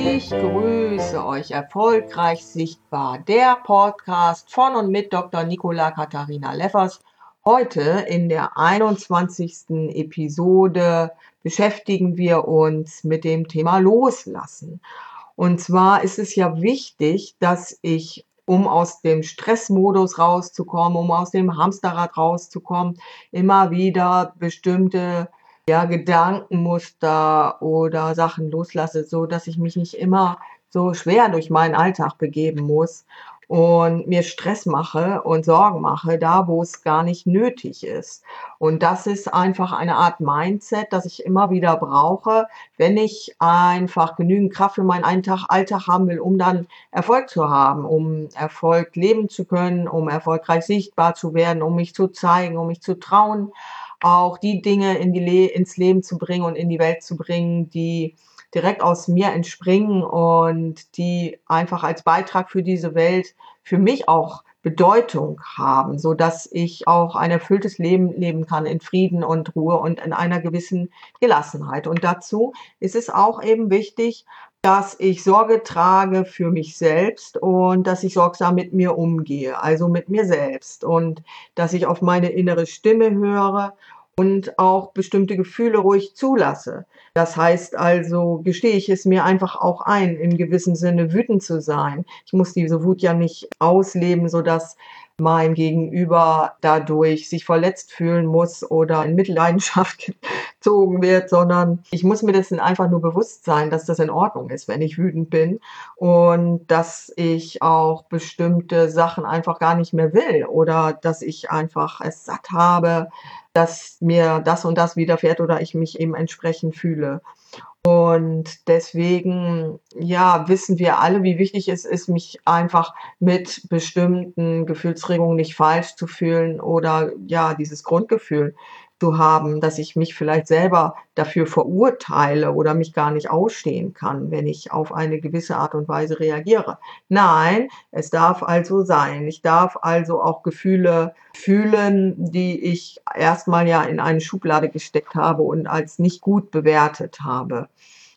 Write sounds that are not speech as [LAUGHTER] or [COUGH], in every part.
Ich grüße euch erfolgreich sichtbar. Der Podcast von und mit Dr. Nicola Katharina Leffers. Heute in der 21. Episode beschäftigen wir uns mit dem Thema Loslassen. Und zwar ist es ja wichtig, dass ich, um aus dem Stressmodus rauszukommen, um aus dem Hamsterrad rauszukommen, immer wieder bestimmte ja, Gedankenmuster oder Sachen loslasse, so dass ich mich nicht immer so schwer durch meinen Alltag begeben muss und mir Stress mache und Sorgen mache, da wo es gar nicht nötig ist. Und das ist einfach eine Art Mindset, das ich immer wieder brauche, wenn ich einfach genügend Kraft für meinen Alltag, Alltag haben will, um dann Erfolg zu haben, um Erfolg leben zu können, um erfolgreich sichtbar zu werden, um mich zu zeigen, um mich zu trauen auch die Dinge in die Le ins Leben zu bringen und in die Welt zu bringen, die direkt aus mir entspringen und die einfach als Beitrag für diese Welt für mich auch Bedeutung haben, so dass ich auch ein erfülltes Leben leben kann in Frieden und Ruhe und in einer gewissen Gelassenheit. Und dazu ist es auch eben wichtig, dass ich Sorge trage für mich selbst und dass ich sorgsam mit mir umgehe, also mit mir selbst und dass ich auf meine innere Stimme höre und auch bestimmte Gefühle ruhig zulasse. Das heißt also, gestehe ich es mir einfach auch ein, im gewissen Sinne wütend zu sein. Ich muss diese Wut ja nicht ausleben, so dass mein Gegenüber dadurch sich verletzt fühlen muss oder in Mitleidenschaft [LAUGHS] gezogen wird, sondern ich muss mir dessen einfach nur bewusst sein, dass das in Ordnung ist, wenn ich wütend bin und dass ich auch bestimmte Sachen einfach gar nicht mehr will oder dass ich einfach es satt habe, dass mir das und das widerfährt oder ich mich eben entsprechend fühle. Und deswegen, ja, wissen wir alle, wie wichtig es ist, mich einfach mit bestimmten Gefühlsregungen nicht falsch zu fühlen oder ja, dieses Grundgefühl zu haben, dass ich mich vielleicht selber dafür verurteile oder mich gar nicht ausstehen kann, wenn ich auf eine gewisse Art und Weise reagiere. Nein, es darf also sein. Ich darf also auch Gefühle fühlen, die ich erstmal ja in eine Schublade gesteckt habe und als nicht gut bewertet habe.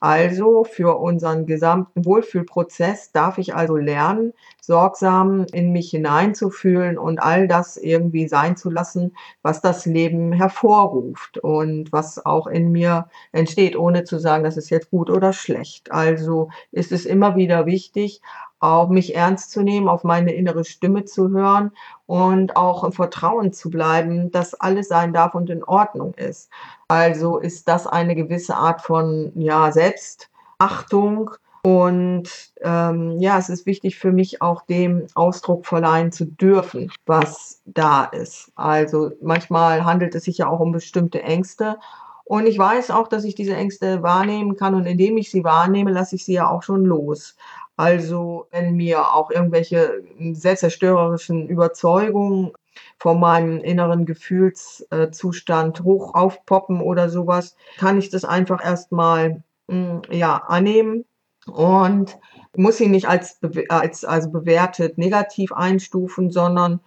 Also für unseren gesamten Wohlfühlprozess darf ich also lernen, sorgsam in mich hineinzufühlen und all das irgendwie sein zu lassen, was das Leben hervorruft und was auch in mir entsteht, ohne zu sagen, das ist jetzt gut oder schlecht. Also ist es immer wieder wichtig, auch mich ernst zu nehmen, auf meine innere Stimme zu hören und auch im Vertrauen zu bleiben, dass alles sein darf und in Ordnung ist. Also ist das eine gewisse Art von ja, Selbstachtung. Und ähm, ja, es ist wichtig für mich auch dem Ausdruck verleihen zu dürfen, was da ist. Also manchmal handelt es sich ja auch um bestimmte Ängste. Und ich weiß auch, dass ich diese Ängste wahrnehmen kann. Und indem ich sie wahrnehme, lasse ich sie ja auch schon los. Also wenn mir auch irgendwelche selbstzerstörerischen Überzeugungen von meinem inneren Gefühlszustand hoch aufpoppen oder sowas, kann ich das einfach erstmal hm, ja, annehmen und muss ihn nicht als, als also bewertet negativ einstufen, sondern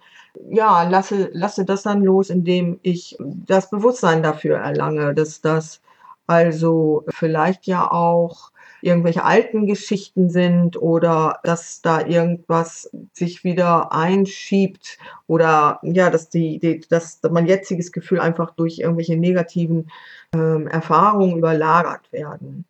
ja, lasse, lasse das dann los, indem ich das Bewusstsein dafür erlange, dass das also vielleicht ja auch irgendwelche alten Geschichten sind oder dass da irgendwas sich wieder einschiebt oder ja, dass die, die dass mein jetziges Gefühl einfach durch irgendwelche negativen ähm, Erfahrungen überlagert werden.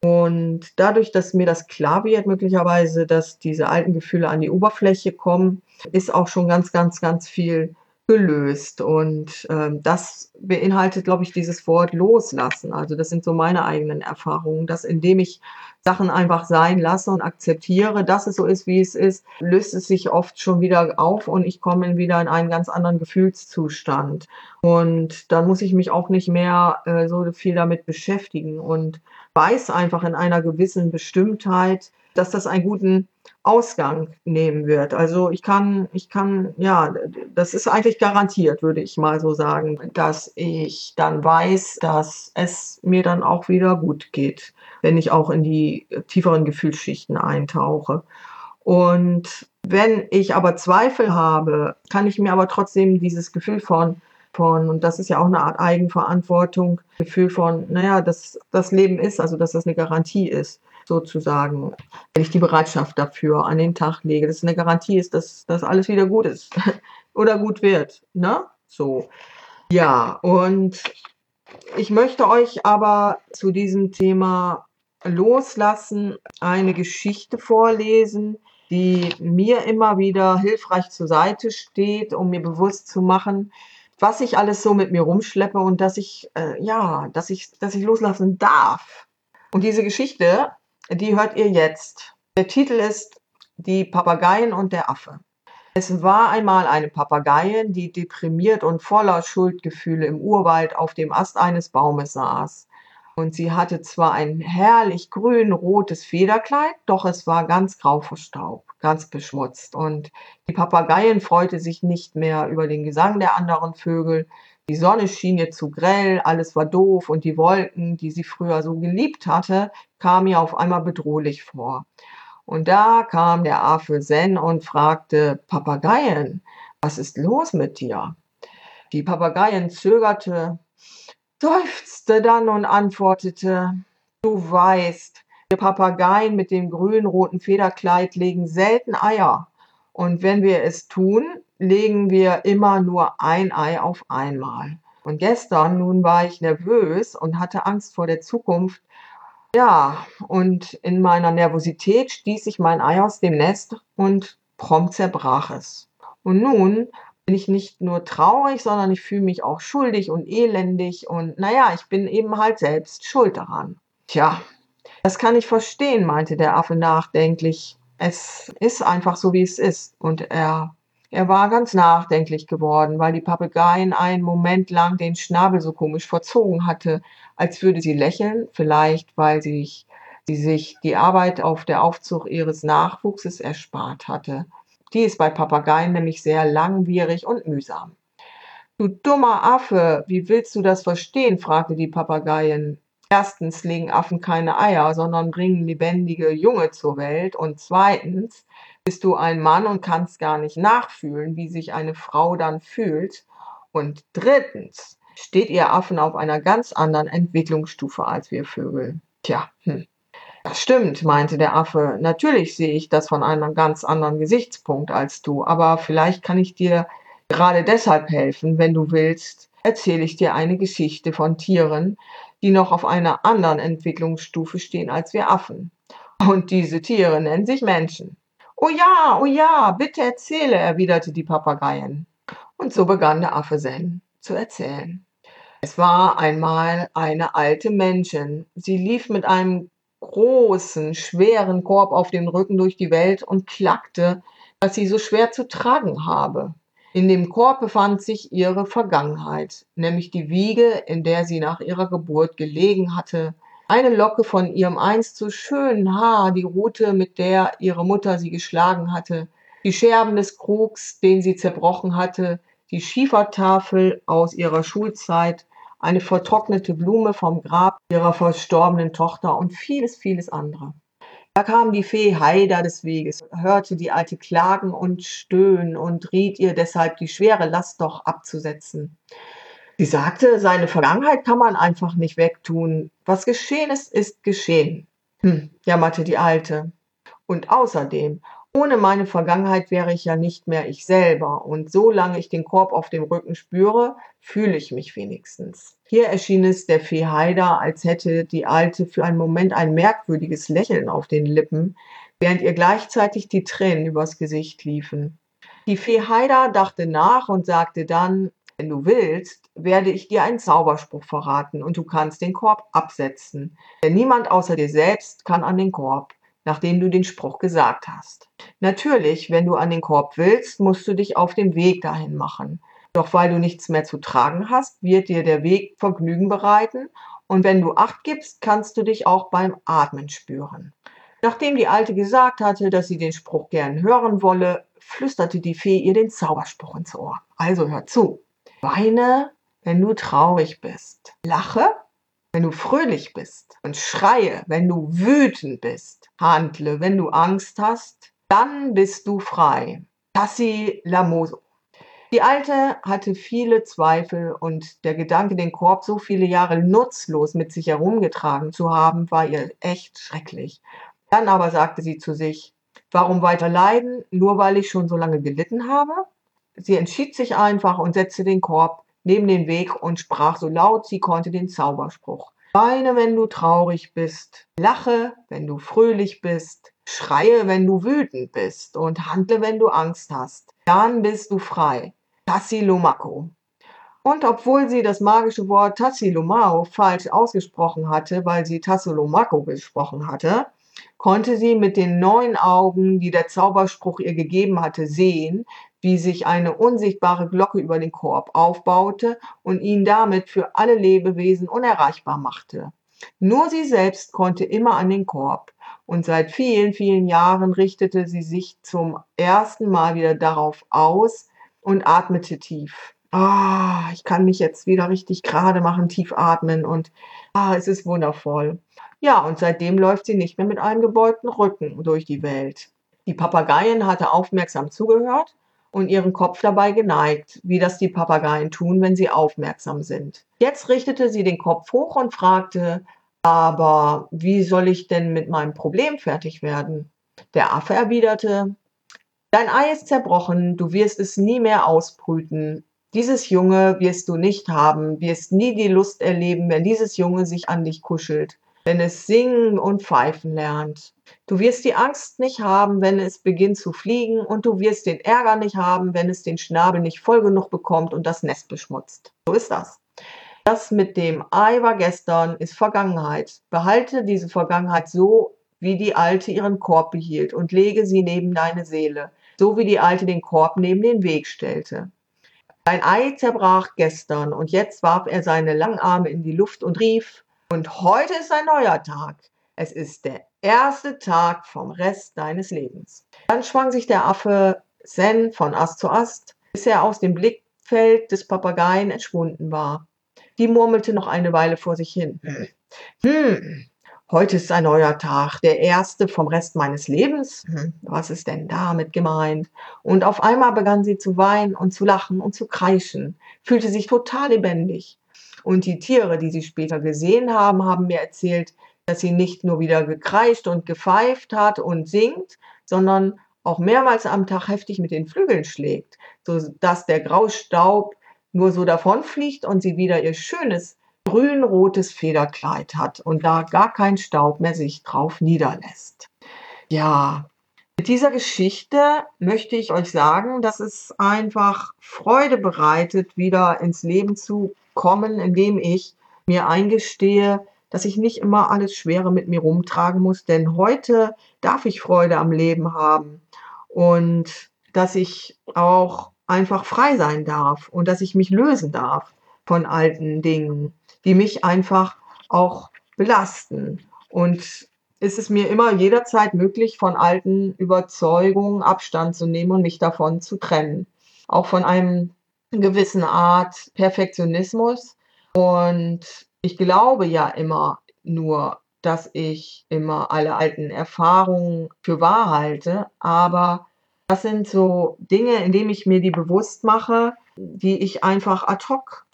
Und dadurch, dass mir das klar wird, möglicherweise, dass diese alten Gefühle an die Oberfläche kommen, ist auch schon ganz, ganz, ganz viel gelöst. Und ähm, das beinhaltet, glaube ich, dieses Wort loslassen. Also das sind so meine eigenen Erfahrungen, dass indem ich Sachen einfach sein lasse und akzeptiere, dass es so ist, wie es ist, löst es sich oft schon wieder auf und ich komme wieder in einen ganz anderen Gefühlszustand. Und dann muss ich mich auch nicht mehr äh, so viel damit beschäftigen und weiß einfach in einer gewissen Bestimmtheit, dass das einen guten Ausgang nehmen wird. Also ich kann, ich kann, ja, das ist eigentlich garantiert, würde ich mal so sagen, dass ich dann weiß, dass es mir dann auch wieder gut geht, wenn ich auch in die tieferen Gefühlsschichten eintauche. Und wenn ich aber Zweifel habe, kann ich mir aber trotzdem dieses Gefühl von, von, und das ist ja auch eine Art Eigenverantwortung, Gefühl von, naja, dass das Leben ist, also dass das eine Garantie ist sozusagen, wenn ich die Bereitschaft dafür an den Tag lege, dass es eine Garantie ist, dass das alles wieder gut ist [LAUGHS] oder gut wird. Ne? So. Ja, und ich möchte euch aber zu diesem Thema loslassen eine Geschichte vorlesen, die mir immer wieder hilfreich zur Seite steht, um mir bewusst zu machen, was ich alles so mit mir rumschleppe und dass ich, äh, ja, dass ich, dass ich loslassen darf. Und diese Geschichte die hört ihr jetzt. Der Titel ist Die Papageien und der Affe. Es war einmal eine Papageien, die deprimiert und voller Schuldgefühle im Urwald auf dem Ast eines Baumes saß. Und sie hatte zwar ein herrlich grün-rotes Federkleid, doch es war ganz grau vor Staub, ganz beschmutzt. Und die Papageien freute sich nicht mehr über den Gesang der anderen Vögel, die Sonne schien ihr zu grell, alles war doof und die Wolken, die sie früher so geliebt hatte, kamen ihr auf einmal bedrohlich vor. Und da kam der Affe Zen und fragte, Papageien, was ist los mit dir? Die Papageien zögerte, seufzte dann und antwortete, du weißt, Papageien mit dem grün-roten Federkleid legen selten Eier. Und wenn wir es tun, legen wir immer nur ein Ei auf einmal. Und gestern nun war ich nervös und hatte Angst vor der Zukunft. Ja, und in meiner Nervosität stieß ich mein Ei aus dem Nest und prompt zerbrach es. Und nun bin ich nicht nur traurig, sondern ich fühle mich auch schuldig und elendig und naja, ich bin eben halt selbst schuld daran. Tja, das kann ich verstehen, meinte der Affe nachdenklich. Es ist einfach so, wie es ist. Und er er war ganz nachdenklich geworden, weil die Papageien einen Moment lang den Schnabel so komisch verzogen hatte, als würde sie lächeln, vielleicht weil sich, sie sich die Arbeit auf der Aufzucht ihres Nachwuchses erspart hatte. Die ist bei Papageien nämlich sehr langwierig und mühsam. Du dummer Affe, wie willst du das verstehen? fragte die Papageien. Erstens legen Affen keine Eier, sondern bringen lebendige Junge zur Welt. Und zweitens bist du ein Mann und kannst gar nicht nachfühlen, wie sich eine Frau dann fühlt. Und drittens steht ihr Affen auf einer ganz anderen Entwicklungsstufe als wir Vögel. Tja, hm. Das stimmt, meinte der Affe. Natürlich sehe ich das von einem ganz anderen Gesichtspunkt als du, aber vielleicht kann ich dir gerade deshalb helfen, wenn du willst, erzähle ich dir eine Geschichte von Tieren, die noch auf einer anderen Entwicklungsstufe stehen als wir Affen. Und diese Tiere nennen sich Menschen. Oh ja, oh ja, bitte erzähle, erwiderte die Papageien. Und so begann der Affe Zen zu erzählen. Es war einmal eine alte Männchen. Sie lief mit einem großen, schweren Korb auf dem Rücken durch die Welt und klagte, dass sie so schwer zu tragen habe. In dem Korb befand sich ihre Vergangenheit, nämlich die Wiege, in der sie nach ihrer Geburt gelegen hatte, eine Locke von ihrem einst so schönen Haar, die Rute, mit der ihre Mutter sie geschlagen hatte, die Scherben des Krugs, den sie zerbrochen hatte, die Schiefertafel aus ihrer Schulzeit, eine vertrocknete Blume vom Grab ihrer verstorbenen Tochter und vieles, vieles andere. Da kam die Fee Haida des Weges, hörte die Alte klagen und stöhnen und riet ihr deshalb, die schwere Last doch abzusetzen. Sie sagte, seine Vergangenheit kann man einfach nicht wegtun. Was geschehen ist, ist geschehen. Hm, jammerte die Alte. Und außerdem, ohne meine Vergangenheit wäre ich ja nicht mehr ich selber. Und solange ich den Korb auf dem Rücken spüre, fühle ich mich wenigstens. Hier erschien es der Fee Haida, als hätte die Alte für einen Moment ein merkwürdiges Lächeln auf den Lippen, während ihr gleichzeitig die Tränen übers Gesicht liefen. Die Fee Haida dachte nach und sagte dann, wenn du willst, werde ich dir einen Zauberspruch verraten und du kannst den Korb absetzen. Denn niemand außer dir selbst kann an den Korb, nachdem du den Spruch gesagt hast. Natürlich, wenn du an den Korb willst, musst du dich auf dem Weg dahin machen. Doch weil du nichts mehr zu tragen hast, wird dir der Weg Vergnügen bereiten und wenn du Acht gibst, kannst du dich auch beim Atmen spüren. Nachdem die Alte gesagt hatte, dass sie den Spruch gern hören wolle, flüsterte die Fee ihr den Zauberspruch ins Ohr. Also hör zu. Weine, wenn du traurig bist. Lache, wenn du fröhlich bist. Und schreie, wenn du wütend bist. Handle, wenn du Angst hast. Dann bist du frei. Tassi Lamoso. Die Alte hatte viele Zweifel und der Gedanke, den Korb so viele Jahre nutzlos mit sich herumgetragen zu haben, war ihr echt schrecklich. Dann aber sagte sie zu sich, warum weiter leiden, nur weil ich schon so lange gelitten habe? Sie entschied sich einfach und setzte den Korb neben den Weg und sprach so laut sie konnte den Zauberspruch. Weine, wenn du traurig bist, lache, wenn du fröhlich bist, schreie, wenn du wütend bist und handle, wenn du Angst hast. Dann bist du frei. Tassilomako. Und obwohl sie das magische Wort Tassilomao falsch ausgesprochen hatte, weil sie Tassilomako gesprochen hatte, konnte sie mit den neuen Augen, die der Zauberspruch ihr gegeben hatte, sehen, wie sich eine unsichtbare Glocke über den Korb aufbaute und ihn damit für alle Lebewesen unerreichbar machte. Nur sie selbst konnte immer an den Korb, und seit vielen, vielen Jahren richtete sie sich zum ersten Mal wieder darauf aus, und atmete tief. Ah, ich kann mich jetzt wieder richtig gerade machen, tief atmen und ah, es ist wundervoll. Ja, und seitdem läuft sie nicht mehr mit einem gebeugten Rücken durch die Welt. Die Papageien hatte aufmerksam zugehört und ihren Kopf dabei geneigt, wie das die Papageien tun, wenn sie aufmerksam sind. Jetzt richtete sie den Kopf hoch und fragte, aber wie soll ich denn mit meinem Problem fertig werden? Der Affe erwiderte, Dein Ei ist zerbrochen, du wirst es nie mehr ausbrüten. Dieses Junge wirst du nicht haben, wirst nie die Lust erleben, wenn dieses Junge sich an dich kuschelt, wenn es singen und pfeifen lernt. Du wirst die Angst nicht haben, wenn es beginnt zu fliegen, und du wirst den Ärger nicht haben, wenn es den Schnabel nicht voll genug bekommt und das Nest beschmutzt. So ist das. Das mit dem Ei war gestern, ist Vergangenheit. Behalte diese Vergangenheit so, wie die Alte ihren Korb behielt, und lege sie neben deine Seele so wie die Alte den Korb neben den Weg stellte. Sein Ei zerbrach gestern und jetzt warf er seine langen Arme in die Luft und rief, und heute ist ein neuer Tag. Es ist der erste Tag vom Rest deines Lebens. Dann schwang sich der Affe Zen von Ast zu Ast, bis er aus dem Blickfeld des Papageien entschwunden war. Die murmelte noch eine Weile vor sich hin. [CLEARS THROAT] Hm, heute ist ein neuer Tag, der erste vom Rest meines Lebens. Hm, was ist denn damit gemeint? Und auf einmal begann sie zu weinen und zu lachen und zu kreischen, fühlte sich total lebendig. Und die Tiere, die sie später gesehen haben, haben mir erzählt, dass sie nicht nur wieder gekreischt und gepfeift hat und singt, sondern auch mehrmals am Tag heftig mit den Flügeln schlägt, so dass der Graustaub nur so davonfliegt und sie wieder ihr schönes grün-rotes Federkleid hat und da gar kein Staub mehr sich drauf niederlässt. Ja, mit dieser Geschichte möchte ich euch sagen, dass es einfach Freude bereitet, wieder ins Leben zu kommen, indem ich mir eingestehe, dass ich nicht immer alles Schwere mit mir rumtragen muss, denn heute darf ich Freude am Leben haben und dass ich auch einfach frei sein darf und dass ich mich lösen darf von alten Dingen die mich einfach auch belasten. Und ist es mir immer jederzeit möglich, von alten Überzeugungen Abstand zu nehmen und mich davon zu trennen. Auch von einem gewissen Art Perfektionismus. Und ich glaube ja immer nur, dass ich immer alle alten Erfahrungen für wahr halte. Aber das sind so Dinge, indem ich mir die bewusst mache, die ich einfach ad hoc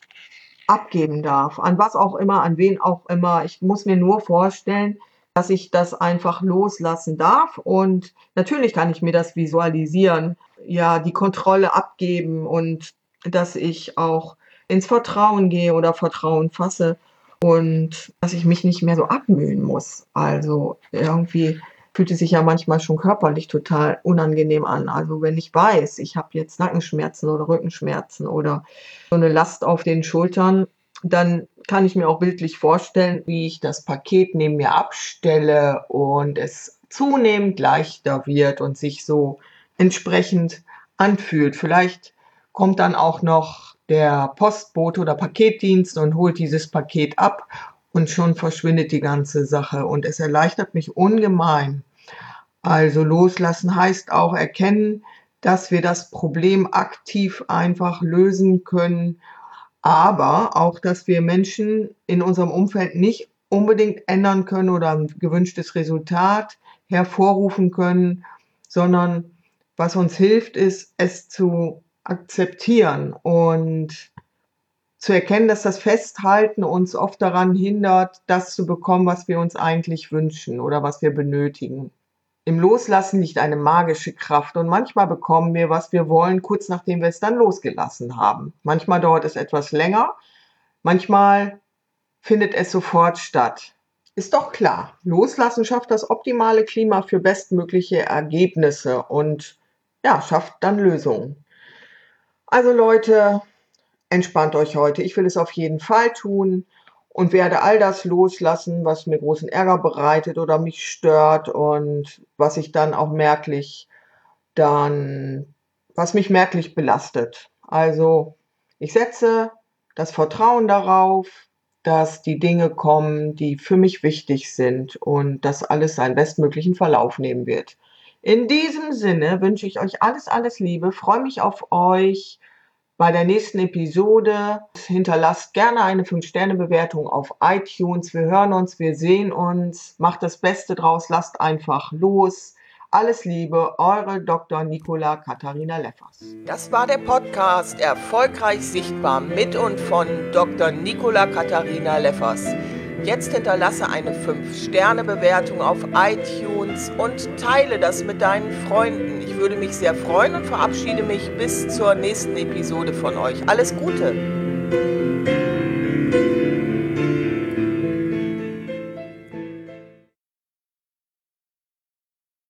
abgeben darf, an was auch immer, an wen auch immer. Ich muss mir nur vorstellen, dass ich das einfach loslassen darf und natürlich kann ich mir das visualisieren, ja, die Kontrolle abgeben und dass ich auch ins Vertrauen gehe oder Vertrauen fasse und dass ich mich nicht mehr so abmühen muss. Also irgendwie fühlt es sich ja manchmal schon körperlich total unangenehm an. Also wenn ich weiß, ich habe jetzt Nackenschmerzen oder Rückenschmerzen oder so eine Last auf den Schultern, dann kann ich mir auch bildlich vorstellen, wie ich das Paket neben mir abstelle und es zunehmend leichter wird und sich so entsprechend anfühlt. Vielleicht kommt dann auch noch der Postbote oder Paketdienst und holt dieses Paket ab und schon verschwindet die ganze Sache und es erleichtert mich ungemein. Also loslassen heißt auch erkennen, dass wir das Problem aktiv einfach lösen können, aber auch, dass wir Menschen in unserem Umfeld nicht unbedingt ändern können oder ein gewünschtes Resultat hervorrufen können, sondern was uns hilft, ist, es zu akzeptieren und zu erkennen, dass das Festhalten uns oft daran hindert, das zu bekommen, was wir uns eigentlich wünschen oder was wir benötigen. Im Loslassen liegt eine magische Kraft und manchmal bekommen wir, was wir wollen, kurz nachdem wir es dann losgelassen haben. Manchmal dauert es etwas länger, manchmal findet es sofort statt. Ist doch klar, Loslassen schafft das optimale Klima für bestmögliche Ergebnisse und ja, schafft dann Lösungen. Also Leute, entspannt euch heute. Ich will es auf jeden Fall tun und werde all das loslassen, was mir großen Ärger bereitet oder mich stört und was ich dann auch merklich dann, was mich merklich belastet. Also ich setze das Vertrauen darauf, dass die Dinge kommen, die für mich wichtig sind und dass alles seinen bestmöglichen Verlauf nehmen wird. In diesem Sinne wünsche ich euch alles, alles Liebe, freue mich auf euch bei der nächsten Episode. Hinterlasst gerne eine 5-Sterne-Bewertung auf iTunes. Wir hören uns, wir sehen uns. Macht das Beste draus, lasst einfach los. Alles Liebe, eure Dr. Nicola Katharina Leffers. Das war der Podcast Erfolgreich Sichtbar mit und von Dr. Nicola Katharina Leffers. Jetzt hinterlasse eine 5-Sterne-Bewertung auf iTunes und teile das mit deinen Freunden. Ich würde mich sehr freuen und verabschiede mich bis zur nächsten Episode von euch. Alles Gute!